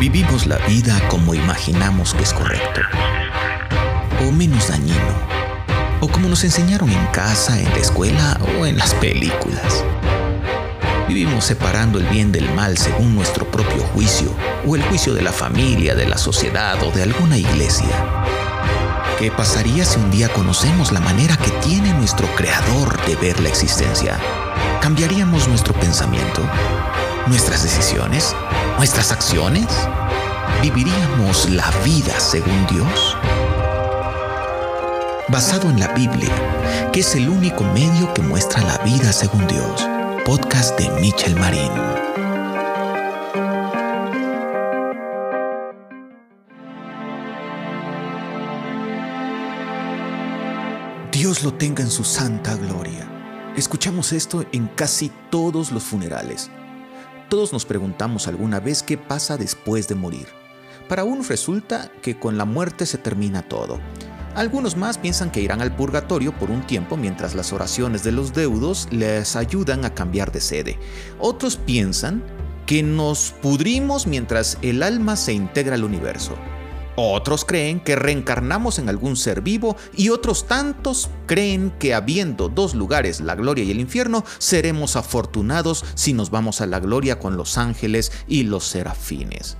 Vivimos la vida como imaginamos que es correcto, o menos dañino, o como nos enseñaron en casa, en la escuela o en las películas. Vivimos separando el bien del mal según nuestro propio juicio, o el juicio de la familia, de la sociedad o de alguna iglesia. ¿Qué pasaría si un día conocemos la manera que tiene nuestro Creador de ver la existencia? ¿Cambiaríamos nuestro pensamiento? ¿Nuestras decisiones? ¿Nuestras acciones? ¿Viviríamos la vida según Dios? Basado en la Biblia, que es el único medio que muestra la vida según Dios. Podcast de Michel Marín. Dios lo tenga en su santa gloria. Escuchamos esto en casi todos los funerales. Todos nos preguntamos alguna vez qué pasa después de morir. Para unos resulta que con la muerte se termina todo. Algunos más piensan que irán al purgatorio por un tiempo mientras las oraciones de los deudos les ayudan a cambiar de sede. Otros piensan que nos pudrimos mientras el alma se integra al universo. Otros creen que reencarnamos en algún ser vivo y otros tantos creen que habiendo dos lugares, la gloria y el infierno, seremos afortunados si nos vamos a la gloria con los ángeles y los serafines.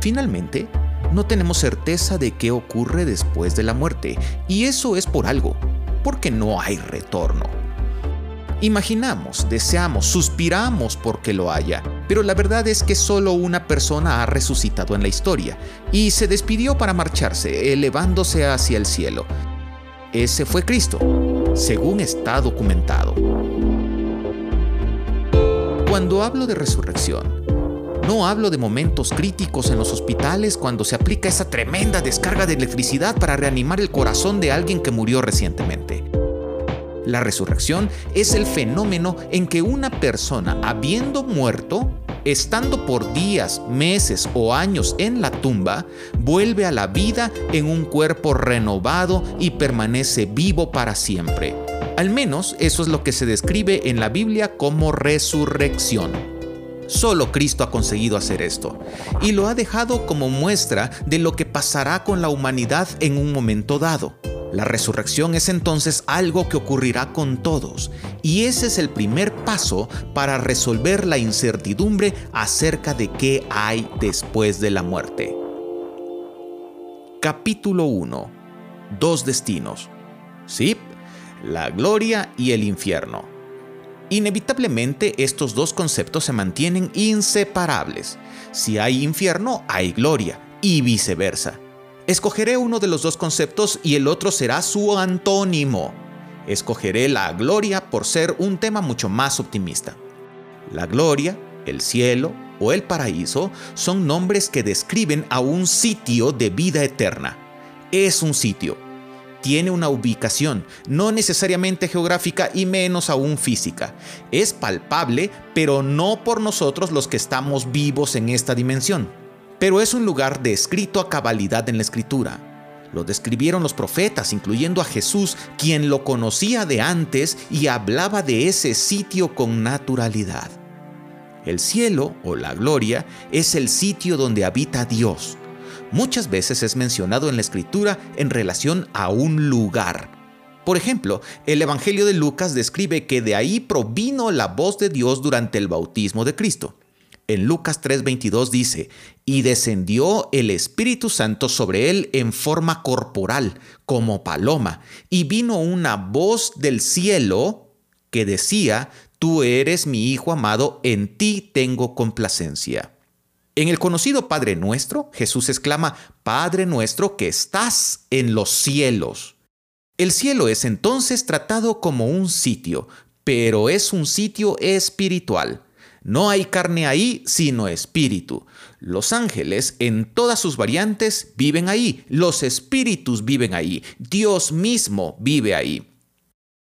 Finalmente, no tenemos certeza de qué ocurre después de la muerte, y eso es por algo, porque no hay retorno. Imaginamos, deseamos, suspiramos porque lo haya, pero la verdad es que solo una persona ha resucitado en la historia y se despidió para marcharse, elevándose hacia el cielo. Ese fue Cristo, según está documentado. Cuando hablo de resurrección, no hablo de momentos críticos en los hospitales cuando se aplica esa tremenda descarga de electricidad para reanimar el corazón de alguien que murió recientemente. La resurrección es el fenómeno en que una persona, habiendo muerto, estando por días, meses o años en la tumba, vuelve a la vida en un cuerpo renovado y permanece vivo para siempre. Al menos eso es lo que se describe en la Biblia como resurrección. Solo Cristo ha conseguido hacer esto y lo ha dejado como muestra de lo que pasará con la humanidad en un momento dado. La resurrección es entonces algo que ocurrirá con todos y ese es el primer paso para resolver la incertidumbre acerca de qué hay después de la muerte. Capítulo 1. Dos destinos. Sí, la gloria y el infierno. Inevitablemente estos dos conceptos se mantienen inseparables. Si hay infierno, hay gloria y viceversa. Escogeré uno de los dos conceptos y el otro será su antónimo. Escogeré la gloria por ser un tema mucho más optimista. La gloria, el cielo o el paraíso son nombres que describen a un sitio de vida eterna. Es un sitio. Tiene una ubicación, no necesariamente geográfica y menos aún física. Es palpable, pero no por nosotros los que estamos vivos en esta dimensión pero es un lugar descrito a cabalidad en la escritura. Lo describieron los profetas, incluyendo a Jesús, quien lo conocía de antes y hablaba de ese sitio con naturalidad. El cielo o la gloria es el sitio donde habita Dios. Muchas veces es mencionado en la escritura en relación a un lugar. Por ejemplo, el Evangelio de Lucas describe que de ahí provino la voz de Dios durante el bautismo de Cristo. En Lucas 3:22 dice, y descendió el Espíritu Santo sobre él en forma corporal, como paloma, y vino una voz del cielo que decía, tú eres mi Hijo amado, en ti tengo complacencia. En el conocido Padre nuestro, Jesús exclama, Padre nuestro que estás en los cielos. El cielo es entonces tratado como un sitio, pero es un sitio espiritual. No hay carne ahí, sino espíritu. Los ángeles, en todas sus variantes, viven ahí. Los espíritus viven ahí. Dios mismo vive ahí.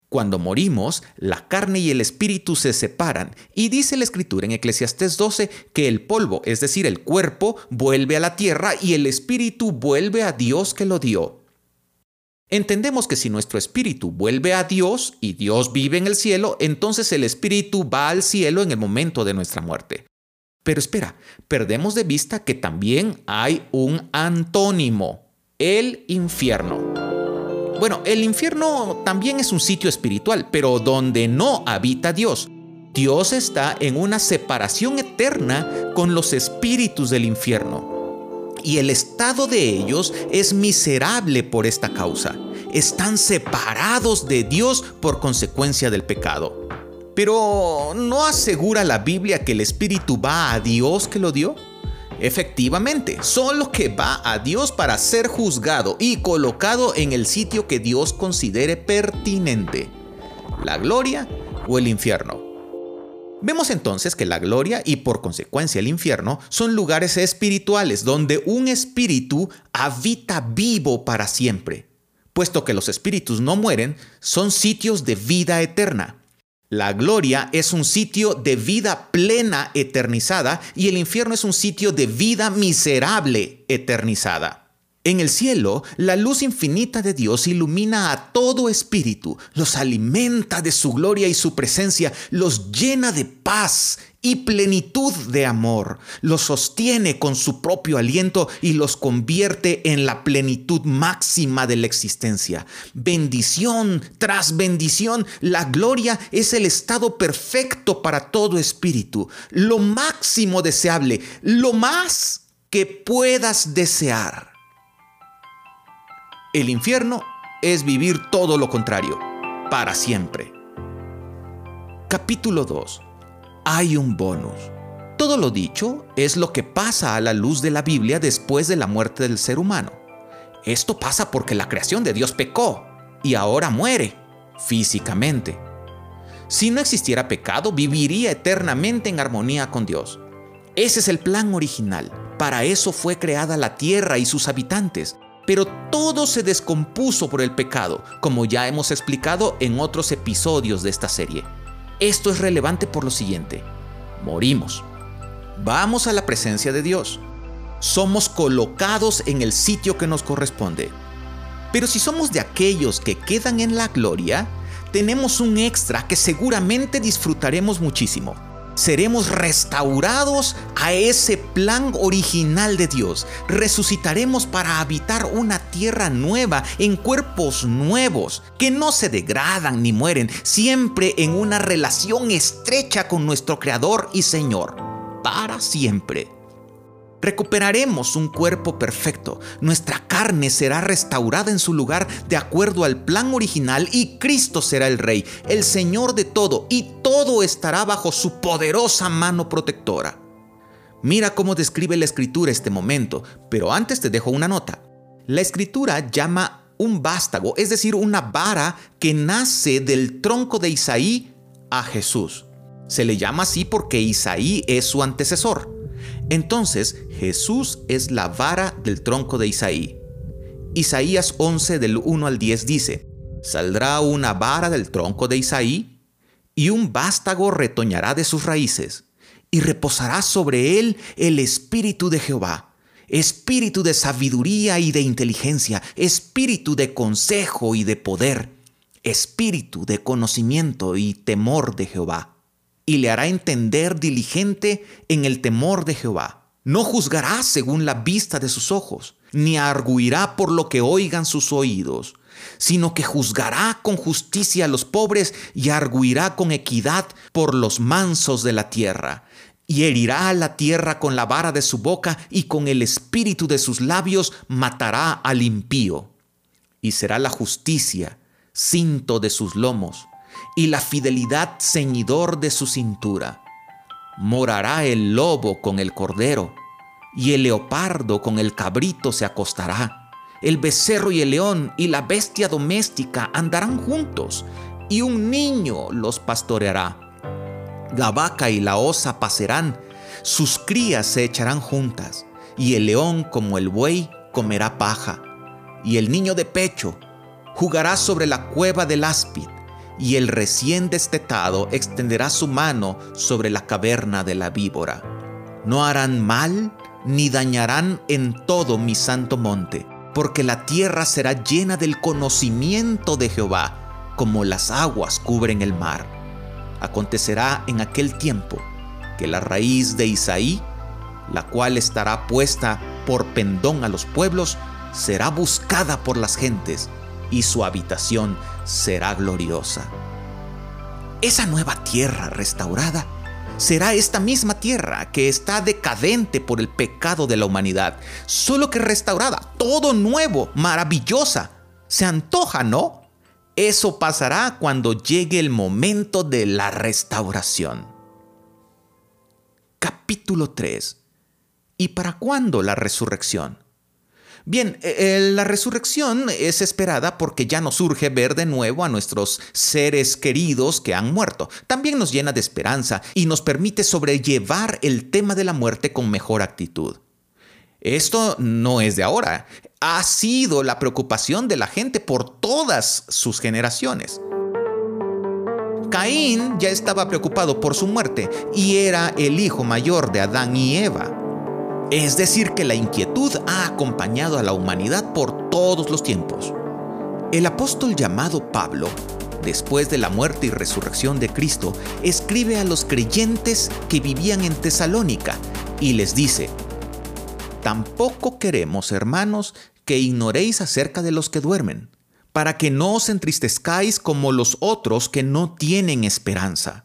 Cuando morimos, la carne y el espíritu se separan, y dice la escritura en Eclesiastés 12 que el polvo, es decir, el cuerpo, vuelve a la tierra y el espíritu vuelve a Dios que lo dio. Entendemos que si nuestro espíritu vuelve a Dios y Dios vive en el cielo, entonces el espíritu va al cielo en el momento de nuestra muerte. Pero espera, perdemos de vista que también hay un antónimo, el infierno. Bueno, el infierno también es un sitio espiritual, pero donde no habita Dios. Dios está en una separación eterna con los espíritus del infierno. Y el estado de ellos es miserable por esta causa. Están separados de Dios por consecuencia del pecado. Pero ¿no asegura la Biblia que el espíritu va a Dios que lo dio? Efectivamente, solo que va a Dios para ser juzgado y colocado en el sitio que Dios considere pertinente, la gloria o el infierno. Vemos entonces que la gloria y por consecuencia el infierno son lugares espirituales donde un espíritu habita vivo para siempre. Puesto que los espíritus no mueren, son sitios de vida eterna. La gloria es un sitio de vida plena eternizada y el infierno es un sitio de vida miserable eternizada. En el cielo, la luz infinita de Dios ilumina a todo espíritu, los alimenta de su gloria y su presencia, los llena de paz y plenitud de amor, los sostiene con su propio aliento y los convierte en la plenitud máxima de la existencia. Bendición tras bendición, la gloria es el estado perfecto para todo espíritu, lo máximo deseable, lo más que puedas desear. El infierno es vivir todo lo contrario, para siempre. Capítulo 2 hay un bonus. Todo lo dicho es lo que pasa a la luz de la Biblia después de la muerte del ser humano. Esto pasa porque la creación de Dios pecó y ahora muere físicamente. Si no existiera pecado, viviría eternamente en armonía con Dios. Ese es el plan original. Para eso fue creada la tierra y sus habitantes. Pero todo se descompuso por el pecado, como ya hemos explicado en otros episodios de esta serie. Esto es relevante por lo siguiente. Morimos. Vamos a la presencia de Dios. Somos colocados en el sitio que nos corresponde. Pero si somos de aquellos que quedan en la gloria, tenemos un extra que seguramente disfrutaremos muchísimo seremos restaurados a ese plan original de Dios. Resucitaremos para habitar una tierra nueva, en cuerpos nuevos, que no se degradan ni mueren, siempre en una relación estrecha con nuestro Creador y Señor, para siempre. Recuperaremos un cuerpo perfecto, nuestra carne será restaurada en su lugar de acuerdo al plan original y Cristo será el Rey, el Señor de todo, y todo estará bajo su poderosa mano protectora. Mira cómo describe la escritura este momento, pero antes te dejo una nota. La escritura llama un vástago, es decir, una vara que nace del tronco de Isaí a Jesús. Se le llama así porque Isaí es su antecesor. Entonces Jesús es la vara del tronco de Isaí. Isaías 11 del 1 al 10 dice, Saldrá una vara del tronco de Isaí, y un vástago retoñará de sus raíces, y reposará sobre él el espíritu de Jehová, espíritu de sabiduría y de inteligencia, espíritu de consejo y de poder, espíritu de conocimiento y temor de Jehová y le hará entender diligente en el temor de Jehová. No juzgará según la vista de sus ojos, ni arguirá por lo que oigan sus oídos, sino que juzgará con justicia a los pobres y arguirá con equidad por los mansos de la tierra. Y herirá a la tierra con la vara de su boca y con el espíritu de sus labios matará al impío. Y será la justicia cinto de sus lomos y la fidelidad ceñidor de su cintura. Morará el lobo con el cordero, y el leopardo con el cabrito se acostará. El becerro y el león y la bestia doméstica andarán juntos, y un niño los pastoreará. La vaca y la osa pasarán, sus crías se echarán juntas, y el león como el buey comerá paja, y el niño de pecho jugará sobre la cueva del áspid y el recién destetado extenderá su mano sobre la caverna de la víbora. No harán mal ni dañarán en todo mi santo monte, porque la tierra será llena del conocimiento de Jehová, como las aguas cubren el mar. Acontecerá en aquel tiempo que la raíz de Isaí, la cual estará puesta por pendón a los pueblos, será buscada por las gentes y su habitación será gloriosa. Esa nueva tierra restaurada será esta misma tierra que está decadente por el pecado de la humanidad, solo que restaurada, todo nuevo, maravillosa. Se antoja, ¿no? Eso pasará cuando llegue el momento de la restauración. Capítulo 3. ¿Y para cuándo la resurrección? Bien, eh, eh, la resurrección es esperada porque ya nos urge ver de nuevo a nuestros seres queridos que han muerto. También nos llena de esperanza y nos permite sobrellevar el tema de la muerte con mejor actitud. Esto no es de ahora, ha sido la preocupación de la gente por todas sus generaciones. Caín ya estaba preocupado por su muerte y era el hijo mayor de Adán y Eva. Es decir, que la inquietud ha acompañado a la humanidad por todos los tiempos. El apóstol llamado Pablo, después de la muerte y resurrección de Cristo, escribe a los creyentes que vivían en Tesalónica y les dice, Tampoco queremos, hermanos, que ignoréis acerca de los que duermen, para que no os entristezcáis como los otros que no tienen esperanza.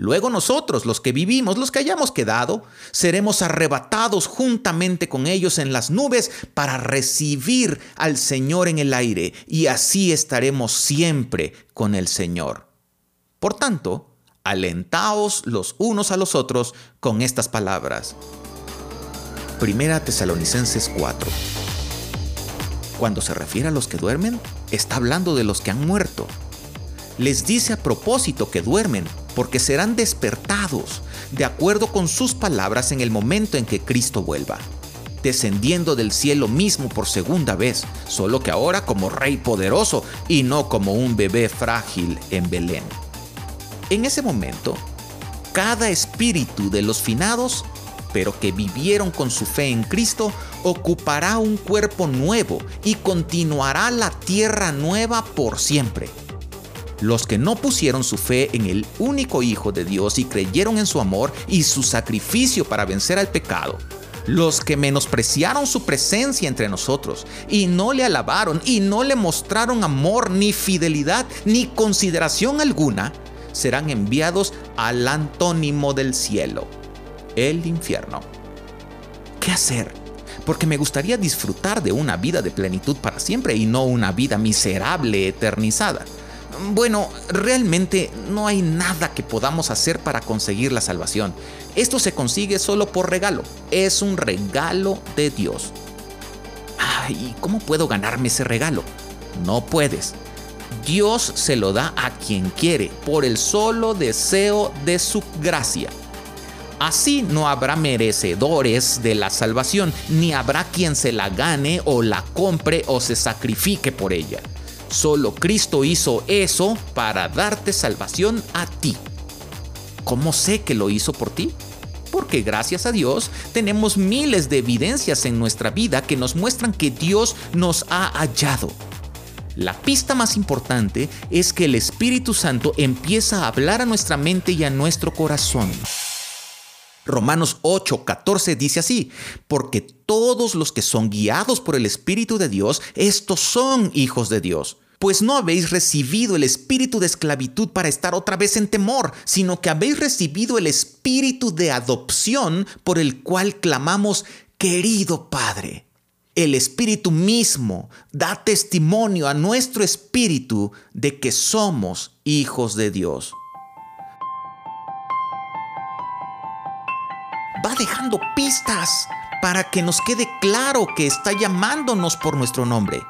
Luego nosotros, los que vivimos, los que hayamos quedado, seremos arrebatados juntamente con ellos en las nubes para recibir al Señor en el aire y así estaremos siempre con el Señor. Por tanto, alentaos los unos a los otros con estas palabras. Primera Tesalonicenses 4. Cuando se refiere a los que duermen, está hablando de los que han muerto. Les dice a propósito que duermen porque serán despertados de acuerdo con sus palabras en el momento en que Cristo vuelva, descendiendo del cielo mismo por segunda vez, solo que ahora como Rey poderoso y no como un bebé frágil en Belén. En ese momento, cada espíritu de los finados, pero que vivieron con su fe en Cristo, ocupará un cuerpo nuevo y continuará la tierra nueva por siempre los que no pusieron su fe en el único Hijo de Dios y creyeron en su amor y su sacrificio para vencer al pecado, los que menospreciaron su presencia entre nosotros y no le alabaron y no le mostraron amor ni fidelidad ni consideración alguna, serán enviados al antónimo del cielo, el infierno. ¿Qué hacer? Porque me gustaría disfrutar de una vida de plenitud para siempre y no una vida miserable eternizada. Bueno, realmente no hay nada que podamos hacer para conseguir la salvación. Esto se consigue solo por regalo. Es un regalo de Dios. ¿Y ¿cómo puedo ganarme ese regalo? No puedes. Dios se lo da a quien quiere por el solo deseo de su gracia. Así no habrá merecedores de la salvación, ni habrá quien se la gane o la compre o se sacrifique por ella. Solo Cristo hizo eso para darte salvación a ti. ¿Cómo sé que lo hizo por ti? Porque gracias a Dios tenemos miles de evidencias en nuestra vida que nos muestran que Dios nos ha hallado. La pista más importante es que el Espíritu Santo empieza a hablar a nuestra mente y a nuestro corazón. Romanos 8, 14 dice así, porque todos los que son guiados por el Espíritu de Dios, estos son hijos de Dios. Pues no habéis recibido el espíritu de esclavitud para estar otra vez en temor, sino que habéis recibido el espíritu de adopción por el cual clamamos, querido Padre. El Espíritu mismo da testimonio a nuestro espíritu de que somos hijos de Dios. Va dejando pistas para que nos quede claro que está llamándonos por nuestro nombre.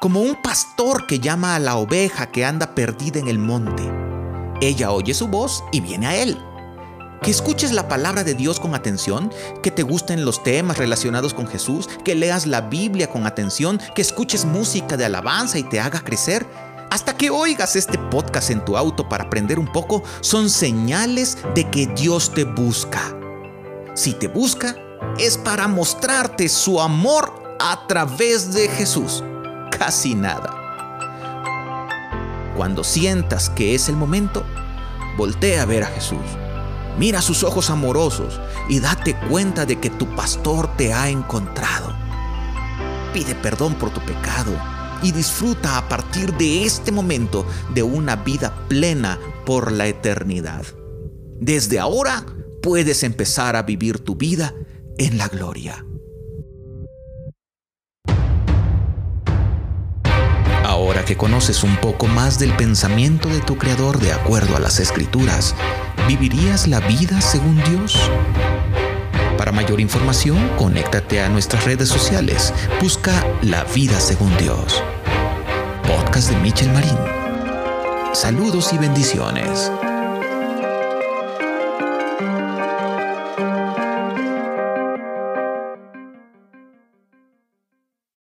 Como un pastor que llama a la oveja que anda perdida en el monte. Ella oye su voz y viene a él. que escuches la palabra de Dios con atención, que te gusten los temas relacionados con Jesús, que leas la Biblia con atención, que escuches música de alabanza y te haga crecer. Hasta que oigas este podcast en tu auto para aprender un poco, son señales de que Dios te busca. Si te busca, es para mostrarte su amor a través de Jesús. Casi nada. Cuando sientas que es el momento, voltea a ver a Jesús. Mira sus ojos amorosos y date cuenta de que tu pastor te ha encontrado. Pide perdón por tu pecado y disfruta a partir de este momento de una vida plena por la eternidad. Desde ahora puedes empezar a vivir tu vida en la gloria. Ahora que conoces un poco más del pensamiento de tu Creador de acuerdo a las Escrituras, ¿vivirías la vida según Dios? Para mayor información, conéctate a nuestras redes sociales. Busca La Vida Según Dios. Podcast de Michel Marín. Saludos y bendiciones.